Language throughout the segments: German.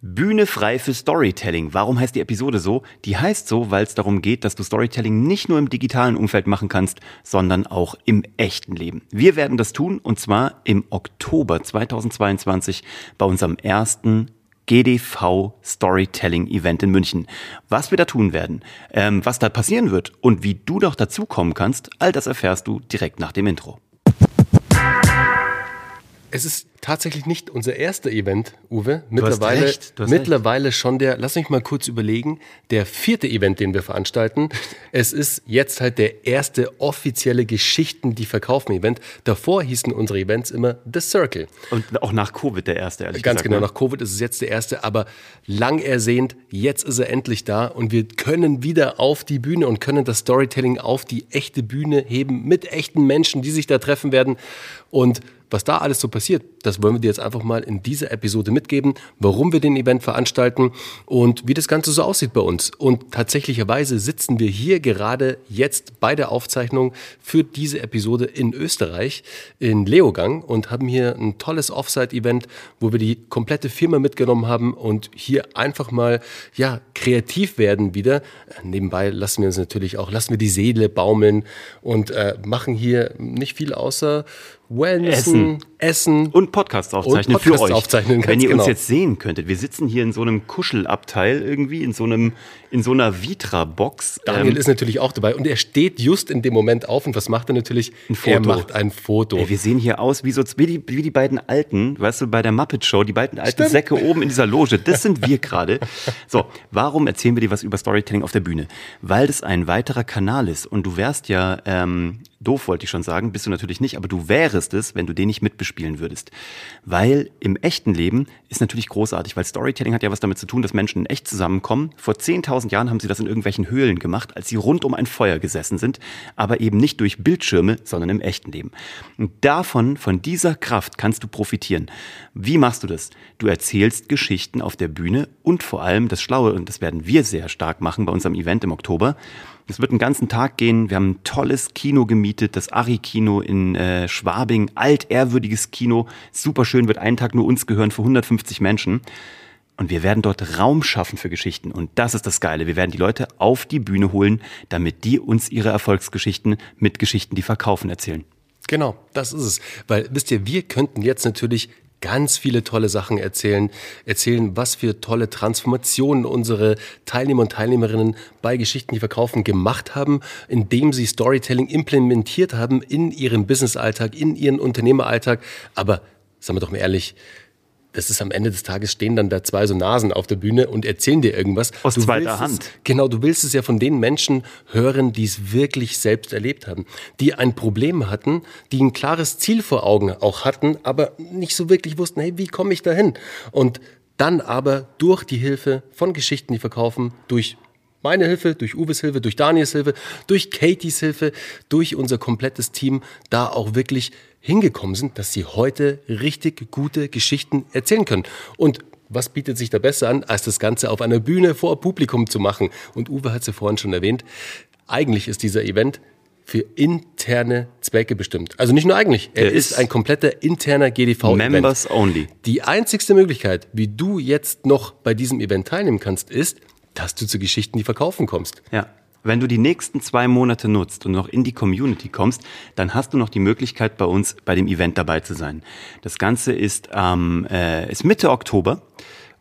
Bühne frei für Storytelling. Warum heißt die Episode so? Die heißt so, weil es darum geht, dass du Storytelling nicht nur im digitalen Umfeld machen kannst, sondern auch im echten Leben. Wir werden das tun und zwar im Oktober 2022 bei unserem ersten GDV Storytelling Event in München. Was wir da tun werden, ähm, was da passieren wird und wie du doch dazukommen kannst, all das erfährst du direkt nach dem Intro. Es ist tatsächlich nicht unser erster Event, Uwe. Mittlerweile, recht, mittlerweile schon der, lass mich mal kurz überlegen, der vierte Event, den wir veranstalten. Es ist jetzt halt der erste offizielle Geschichten, die verkaufen Event. Davor hießen unsere Events immer The Circle. Und auch nach Covid der erste, ehrlich Ganz gesagt. Ganz genau, ne? nach Covid ist es jetzt der erste, aber lang ersehnt, jetzt ist er endlich da und wir können wieder auf die Bühne und können das Storytelling auf die echte Bühne heben mit echten Menschen, die sich da treffen werden und was da alles so passiert, das wollen wir dir jetzt einfach mal in dieser Episode mitgeben, warum wir den Event veranstalten und wie das Ganze so aussieht bei uns. Und tatsächlicherweise sitzen wir hier gerade jetzt bei der Aufzeichnung für diese Episode in Österreich, in Leogang und haben hier ein tolles Offsite-Event, wo wir die komplette Firma mitgenommen haben und hier einfach mal, ja, kreativ werden wieder. Nebenbei lassen wir uns natürlich auch, lassen wir die Seele baumeln und äh, machen hier nicht viel außer Wellness, Essen. Essen und Podcast aufzeichnen und Podcast für euch. Aufzeichnen, Wenn ihr genau. uns jetzt sehen könntet, wir sitzen hier in so einem Kuschelabteil irgendwie, in so einem, in so einer Vitra-Box. Daniel ähm, ist natürlich auch dabei und er steht just in dem Moment auf und was macht er natürlich? Ein Foto. Er macht ein Foto. Ey, wir sehen hier aus wie so wie die, wie die beiden Alten, weißt du, bei der Muppet Show, die beiden alten Stimmt. Säcke oben in dieser Loge. Das sind wir gerade. So, warum erzählen wir dir was über Storytelling auf der Bühne? Weil das ein weiterer Kanal ist und du wärst ja ähm, doof, wollte ich schon sagen, bist du natürlich nicht, aber du wärest es, wenn du den nicht mitbespielen würdest. Weil im echten Leben ist natürlich großartig, weil Storytelling hat ja was damit zu tun, dass Menschen in echt zusammenkommen. Vor 10.000 Jahren haben sie das in irgendwelchen Höhlen gemacht, als sie rund um ein Feuer gesessen sind, aber eben nicht durch Bildschirme, sondern im echten Leben. Und davon, von dieser Kraft kannst du profitieren. Wie machst du das? Du erzählst Geschichten auf der Bühne und vor allem das Schlaue, und das werden wir sehr stark machen bei unserem Event im Oktober, es wird einen ganzen Tag gehen. Wir haben ein tolles Kino gemietet, das Ari-Kino in äh, Schwabing. Altehrwürdiges Kino. Super schön, wird einen Tag nur uns gehören für 150 Menschen. Und wir werden dort Raum schaffen für Geschichten. Und das ist das Geile. Wir werden die Leute auf die Bühne holen, damit die uns ihre Erfolgsgeschichten mit Geschichten, die verkaufen, erzählen. Genau, das ist es. Weil, wisst ihr, wir könnten jetzt natürlich ganz viele tolle Sachen erzählen, erzählen, was für tolle Transformationen unsere Teilnehmer und Teilnehmerinnen bei Geschichten, die verkaufen, gemacht haben, indem sie Storytelling implementiert haben in ihrem Businessalltag, in ihren Unternehmeralltag. Aber, sagen wir doch mal ehrlich, das ist am Ende des Tages stehen dann da zwei so Nasen auf der Bühne und erzählen dir irgendwas. Aus du zweiter Hand. Es, genau, du willst es ja von den Menschen hören, die es wirklich selbst erlebt haben, die ein Problem hatten, die ein klares Ziel vor Augen auch hatten, aber nicht so wirklich wussten, hey, wie komme ich dahin? Und dann aber durch die Hilfe von Geschichten, die verkaufen, durch meine Hilfe, durch Uwes Hilfe, durch Daniels Hilfe, durch Katies Hilfe, durch unser komplettes Team da auch wirklich hingekommen sind, dass sie heute richtig gute Geschichten erzählen können. Und was bietet sich da besser an, als das Ganze auf einer Bühne vor Publikum zu machen? Und Uwe hat es ja vorhin schon erwähnt. Eigentlich ist dieser Event für interne Zwecke bestimmt. Also nicht nur eigentlich, er ist, ist, ein kompletter interner GDV-Event. Members only. Die einzigste Möglichkeit, wie du jetzt noch bei diesem Event teilnehmen kannst, ist, dass du zu Geschichten, die verkaufen kommst. Ja. Wenn du die nächsten zwei Monate nutzt und noch in die Community kommst, dann hast du noch die Möglichkeit, bei uns bei dem Event dabei zu sein. Das Ganze ist, ähm, äh, ist Mitte Oktober.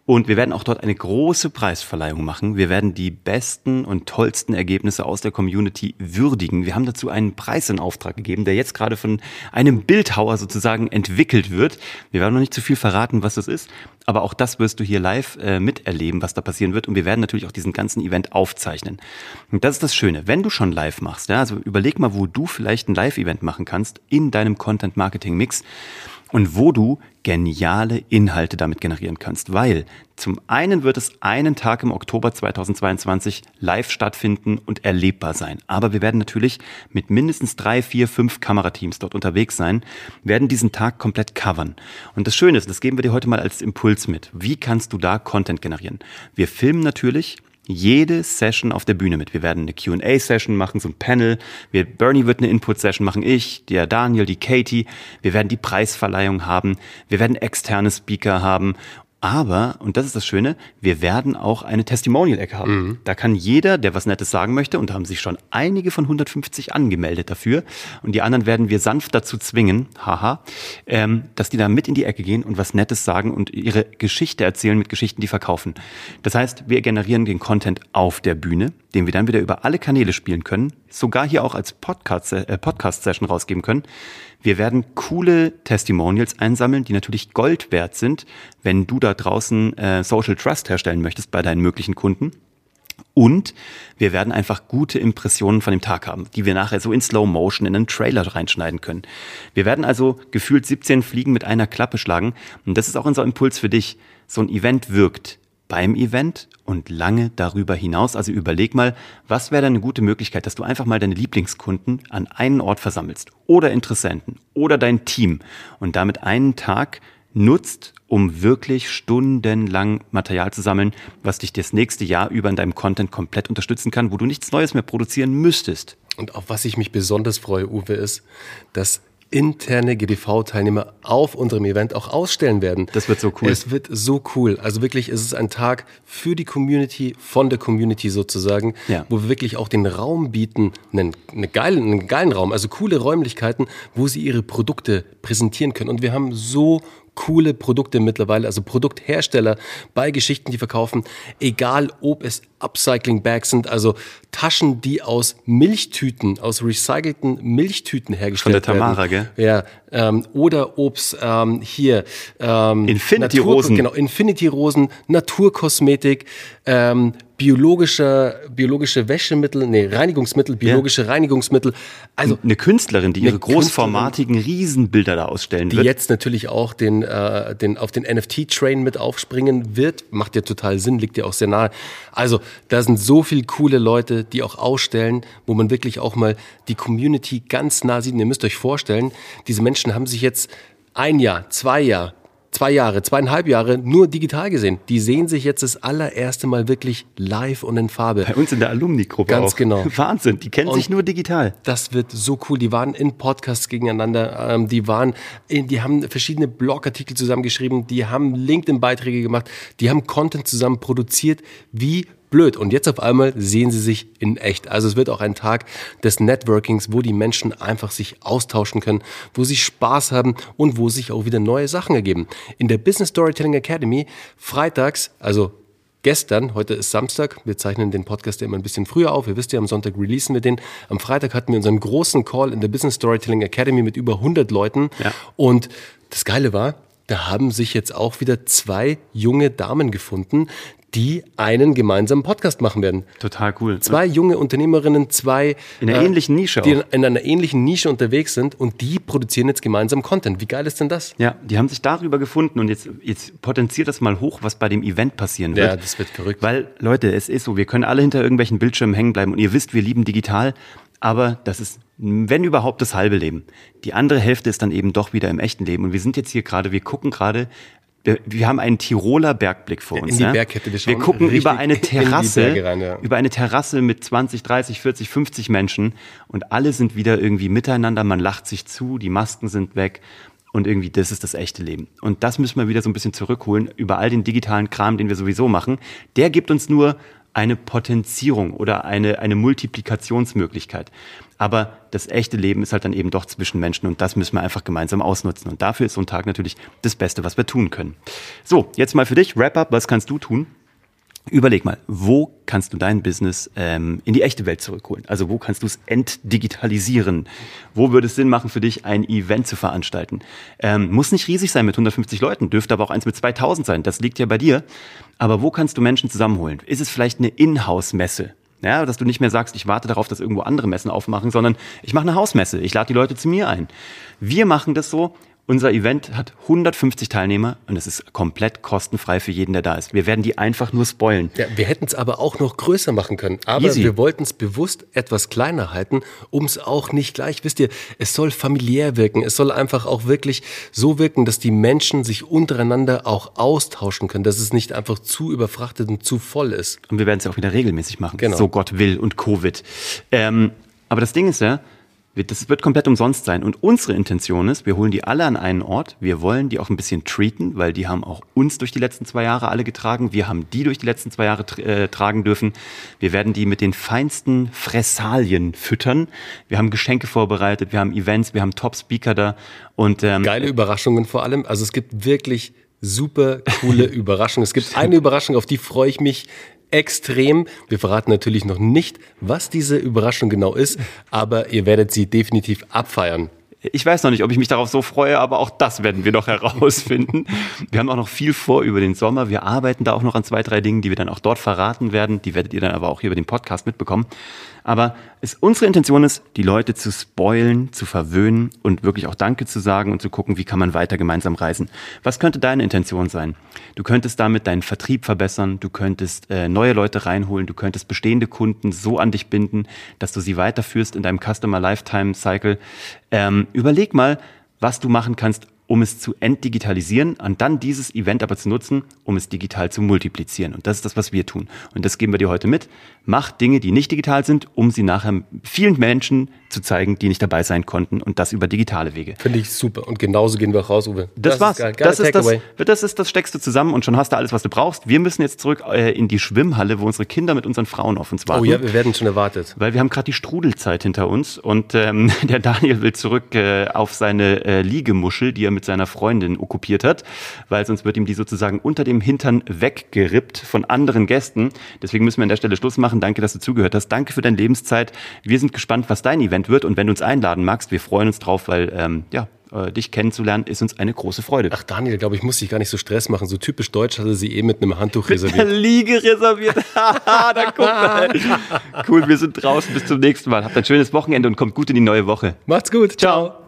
Und wir werden auch dort eine große Preisverleihung machen. Wir werden die besten und tollsten Ergebnisse aus der Community würdigen. Wir haben dazu einen Preis in Auftrag gegeben, der jetzt gerade von einem Bildhauer sozusagen entwickelt wird. Wir werden noch nicht zu viel verraten, was das ist, aber auch das wirst du hier live äh, miterleben, was da passieren wird. Und wir werden natürlich auch diesen ganzen Event aufzeichnen. Und das ist das Schöne. Wenn du schon live machst, ja, also überleg mal, wo du vielleicht ein Live-Event machen kannst in deinem Content-Marketing-Mix und wo du geniale Inhalte damit generieren kannst, weil zum einen wird es einen Tag im Oktober 2022 live stattfinden und erlebbar sein. Aber wir werden natürlich mit mindestens drei, vier, fünf Kamerateams dort unterwegs sein, werden diesen Tag komplett covern. Und das Schöne ist, das geben wir dir heute mal als Impuls mit. Wie kannst du da Content generieren? Wir filmen natürlich jede Session auf der Bühne mit. Wir werden eine Q&A-Session machen, so ein Panel. Wir, Bernie wird eine Input-Session machen, ich, der Daniel, die Katie. Wir werden die Preisverleihung haben. Wir werden externe Speaker haben Aber, und das ist das Schöne, wir werden auch eine Testimonial-Ecke haben. Mhm. Da kann jeder, der was Nettes sagen möchte, und da haben sich schon einige von 150 angemeldet dafür, und die anderen werden wir sanft dazu zwingen, haha, ähm, dass die da mit in die Ecke gehen und was Nettes sagen und ihre Geschichte erzählen mit Geschichten, die verkaufen. Das heißt, wir generieren den Content auf der Bühne, den wir dann wieder über alle Kanäle spielen können, sogar hier auch als Podcast-Session äh, Podcast rausgeben können. Wir werden coole Testimonials einsammeln, die natürlich Gold wert sind, wenn du da draußen äh, Social Trust herstellen möchtest bei deinen möglichen Kunden. Und wir werden einfach gute Impressionen von dem Tag haben, die wir nachher so in Slow Motion in einen Trailer reinschneiden können. Wir werden also gefühlt 17 Fliegen mit einer Klappe schlagen. Und das ist auch unser Impuls für dich. So ein Event wirkt beim Event und lange darüber hinaus. Also überleg mal, was wäre eine gute Möglichkeit, dass du einfach mal deine Lieblingskunden an einen Ort versammelst oder Interessenten oder dein Team und damit einen Tag nutzt, um wirklich stundenlang Material zu sammeln, was dich das nächste Jahr über in deinem Content komplett unterstützen kann, wo du nichts Neues mehr produzieren müsstest. Und auf was ich mich besonders freue, Uwe, ist, dass interne GDV-Teilnehmer auf unserem Event auch ausstellen werden. Das wird so cool. Es wird so cool. Also wirklich, es ist ein Tag für die Community, von der Community sozusagen, ja. wo wir wirklich auch den Raum bieten, einen, einen, geilen, einen geilen Raum, also coole Räumlichkeiten, wo sie ihre Produkte präsentieren können. Und wir haben so coole Produkte mittlerweile, also Produkthersteller bei Geschichten, die verkaufen, egal ob es Upcycling Bags sind, also Taschen, die aus Milchtüten, aus recycelten Milchtüten hergestellt werden. Von der Tamara, werden. gell? Ja, ähm, oder ob's ähm, hier ähm, Infinity Rosen, genau Infinity Rosen, Naturkosmetik, ähm, biologische, biologische Wäschemittel, nee, Reinigungsmittel, biologische ja. Reinigungsmittel. Also eine Künstlerin, die ihre großformatigen Riesenbilder da ausstellen die wird. Die jetzt natürlich auch den, äh, den, auf den NFT-Train mit aufspringen wird. Macht ja total Sinn, liegt ja auch sehr nahe. Also, da sind so viele coole Leute, die auch ausstellen, wo man wirklich auch mal die Community ganz nah sieht. Und ihr müsst euch vorstellen, diese Menschen haben sich jetzt ein Jahr, zwei Jahre, zwei Jahre, zweieinhalb Jahre nur digital gesehen. Die sehen sich jetzt das allererste Mal wirklich live und in Farbe. Bei uns in der Alumni-Gruppe Ganz auch. genau. Wahnsinn, die kennen und sich nur digital. Das wird so cool. Die waren in Podcasts gegeneinander, ähm, die waren, in, die haben verschiedene Blogartikel zusammengeschrieben, die haben LinkedIn-Beiträge gemacht, die haben Content zusammen produziert, wie blöd. Und jetzt auf einmal sehen sie sich in echt. Also es wird auch ein Tag des Networkings, wo die Menschen einfach sich austauschen können, wo sie Spaß haben und wo sich auch wieder neue Sachen ergeben. In der Business Storytelling Academy freitags, also gestern, heute ist Samstag, wir zeichnen den Podcast ja immer ein bisschen früher auf, ihr wisst ja, am Sonntag releasen wir den. Am Freitag hatten wir unseren großen Call in der Business Storytelling Academy mit über 100 Leuten. Ja. Und das Geile war, da haben sich jetzt auch wieder zwei junge Damen gefunden, die einen gemeinsamen Podcast machen werden. Total cool. Zwei junge Unternehmerinnen, zwei in einer äh, ähnlichen Nische, die auch. in einer ähnlichen Nische unterwegs sind und die produzieren jetzt gemeinsam Content. Wie geil ist denn das? Ja, die haben sich darüber gefunden und jetzt, jetzt potenziert das mal hoch, was bei dem Event passieren wird. Ja, das wird verrückt. Weil Leute, es ist so, wir können alle hinter irgendwelchen Bildschirmen hängen bleiben und ihr wisst, wir lieben digital, aber das ist wenn überhaupt das halbe Leben. Die andere Hälfte ist dann eben doch wieder im echten Leben. Und wir sind jetzt hier gerade, wir gucken gerade wir haben einen Tiroler Bergblick vor uns. In die ja? Bergkette. Wir, wir gucken über eine Terrasse, rein, ja. über eine Terrasse mit 20, 30, 40, 50 Menschen und alle sind wieder irgendwie miteinander. Man lacht sich zu, die Masken sind weg und irgendwie das ist das echte Leben. Und das müssen wir wieder so ein bisschen zurückholen über all den digitalen Kram, den wir sowieso machen. Der gibt uns nur eine Potenzierung oder eine, eine Multiplikationsmöglichkeit. Aber das echte Leben ist halt dann eben doch zwischen Menschen und das müssen wir einfach gemeinsam ausnutzen. Und dafür ist so ein Tag natürlich das Beste, was wir tun können. So, jetzt mal für dich, Wrap-up, was kannst du tun? Überleg mal, wo kannst du dein Business ähm, in die echte Welt zurückholen? Also wo kannst du es entdigitalisieren? Wo würde es Sinn machen für dich, ein Event zu veranstalten? Ähm, muss nicht riesig sein mit 150 Leuten, dürfte aber auch eins mit 2000 sein. Das liegt ja bei dir. Aber wo kannst du Menschen zusammenholen? Ist es vielleicht eine Inhouse-Messe? Ja, dass du nicht mehr sagst, ich warte darauf, dass irgendwo andere Messen aufmachen, sondern ich mache eine Hausmesse, ich lade die Leute zu mir ein. Wir machen das so, unser Event hat 150 Teilnehmer und es ist komplett kostenfrei für jeden, der da ist. Wir werden die einfach nur spoilen. Ja, wir hätten es aber auch noch größer machen können. Aber Easy. wir wollten es bewusst etwas kleiner halten, um es auch nicht gleich, wisst ihr, es soll familiär wirken. Es soll einfach auch wirklich so wirken, dass die Menschen sich untereinander auch austauschen können, dass es nicht einfach zu überfrachtet und zu voll ist. Und wir werden es auch wieder regelmäßig machen. Genau. So Gott will und Covid. Ähm, aber das Ding ist ja, Das wird komplett umsonst sein. Und unsere Intention ist, wir holen die alle an einen Ort. Wir wollen die auch ein bisschen treaten, weil die haben auch uns durch die letzten zwei Jahre alle getragen. Wir haben die durch die letzten zwei Jahre äh, tragen dürfen. Wir werden die mit den feinsten Fressalien füttern. Wir haben Geschenke vorbereitet, wir haben Events, wir haben Top-Speaker da. Und, ähm, Geile Überraschungen vor allem. Also es gibt wirklich super coole Überraschungen. Es gibt eine Überraschung, auf die freue ich mich extrem. Wir verraten natürlich noch nicht, was diese Überraschung genau ist, aber ihr werdet sie definitiv abfeiern. Ich weiß noch nicht, ob ich mich darauf so freue, aber auch das werden wir noch herausfinden. Wir haben auch noch viel vor über den Sommer. Wir arbeiten da auch noch an zwei, drei Dingen, die wir dann auch dort verraten werden. Die werdet ihr dann aber auch hier über den Podcast mitbekommen. Aber es, unsere Intention ist, die Leute zu spoilen, zu verwöhnen und wirklich auch Danke zu sagen und zu gucken, wie kann man weiter gemeinsam reisen. Was könnte deine Intention sein? Du könntest damit deinen Vertrieb verbessern, du könntest äh, neue Leute reinholen, du könntest bestehende Kunden so an dich binden, dass du sie weiterführst in deinem Customer Lifetime Cycle. Ähm, überleg mal, was du machen kannst, um es zu entdigitalisieren und dann dieses Event aber zu nutzen, um es digital zu multiplizieren. Und das ist das, was wir tun. Und das geben wir dir heute mit. Mach Dinge, die nicht digital sind, um sie nachher vielen Menschen zu zeigen, die nicht dabei sein konnten und das über digitale Wege. Finde ich super. Und genauso gehen wir auch raus, Uwe. Das, das war's. Ist geil. das, ist das, das ist das steckst du zusammen und schon hast du alles, was du brauchst. Wir müssen jetzt zurück äh, in die Schwimmhalle, wo unsere Kinder mit unseren Frauen auf uns warten. Oh ja, wir werden schon erwartet. Weil wir haben gerade die Strudelzeit hinter uns und ähm, der Daniel will zurück äh, auf seine äh, Liegemuschel, die er mit seiner Freundin okkupiert hat, weil sonst wird ihm die sozusagen unter dem Hintern weggerippt von anderen Gästen. Deswegen müssen wir an der Stelle Schluss machen. Danke, dass du zugehört hast. Danke für deine Lebenszeit. Wir sind gespannt, was dein Event wird und wenn du uns einladen magst, wir freuen uns drauf, weil ähm, ja, äh, dich kennenzulernen, ist uns eine große Freude. Ach Daniel, glaube ich, muss dich gar nicht so Stress machen. So typisch deutsch hatte sie eh mit einem Handtuch mit reserviert. Mit Liege reserviert. da guck mal. Cool, wir sind draußen. Bis zum nächsten Mal. Habt ein schönes Wochenende und kommt gut in die neue Woche. Macht's gut. Ciao. Ciao.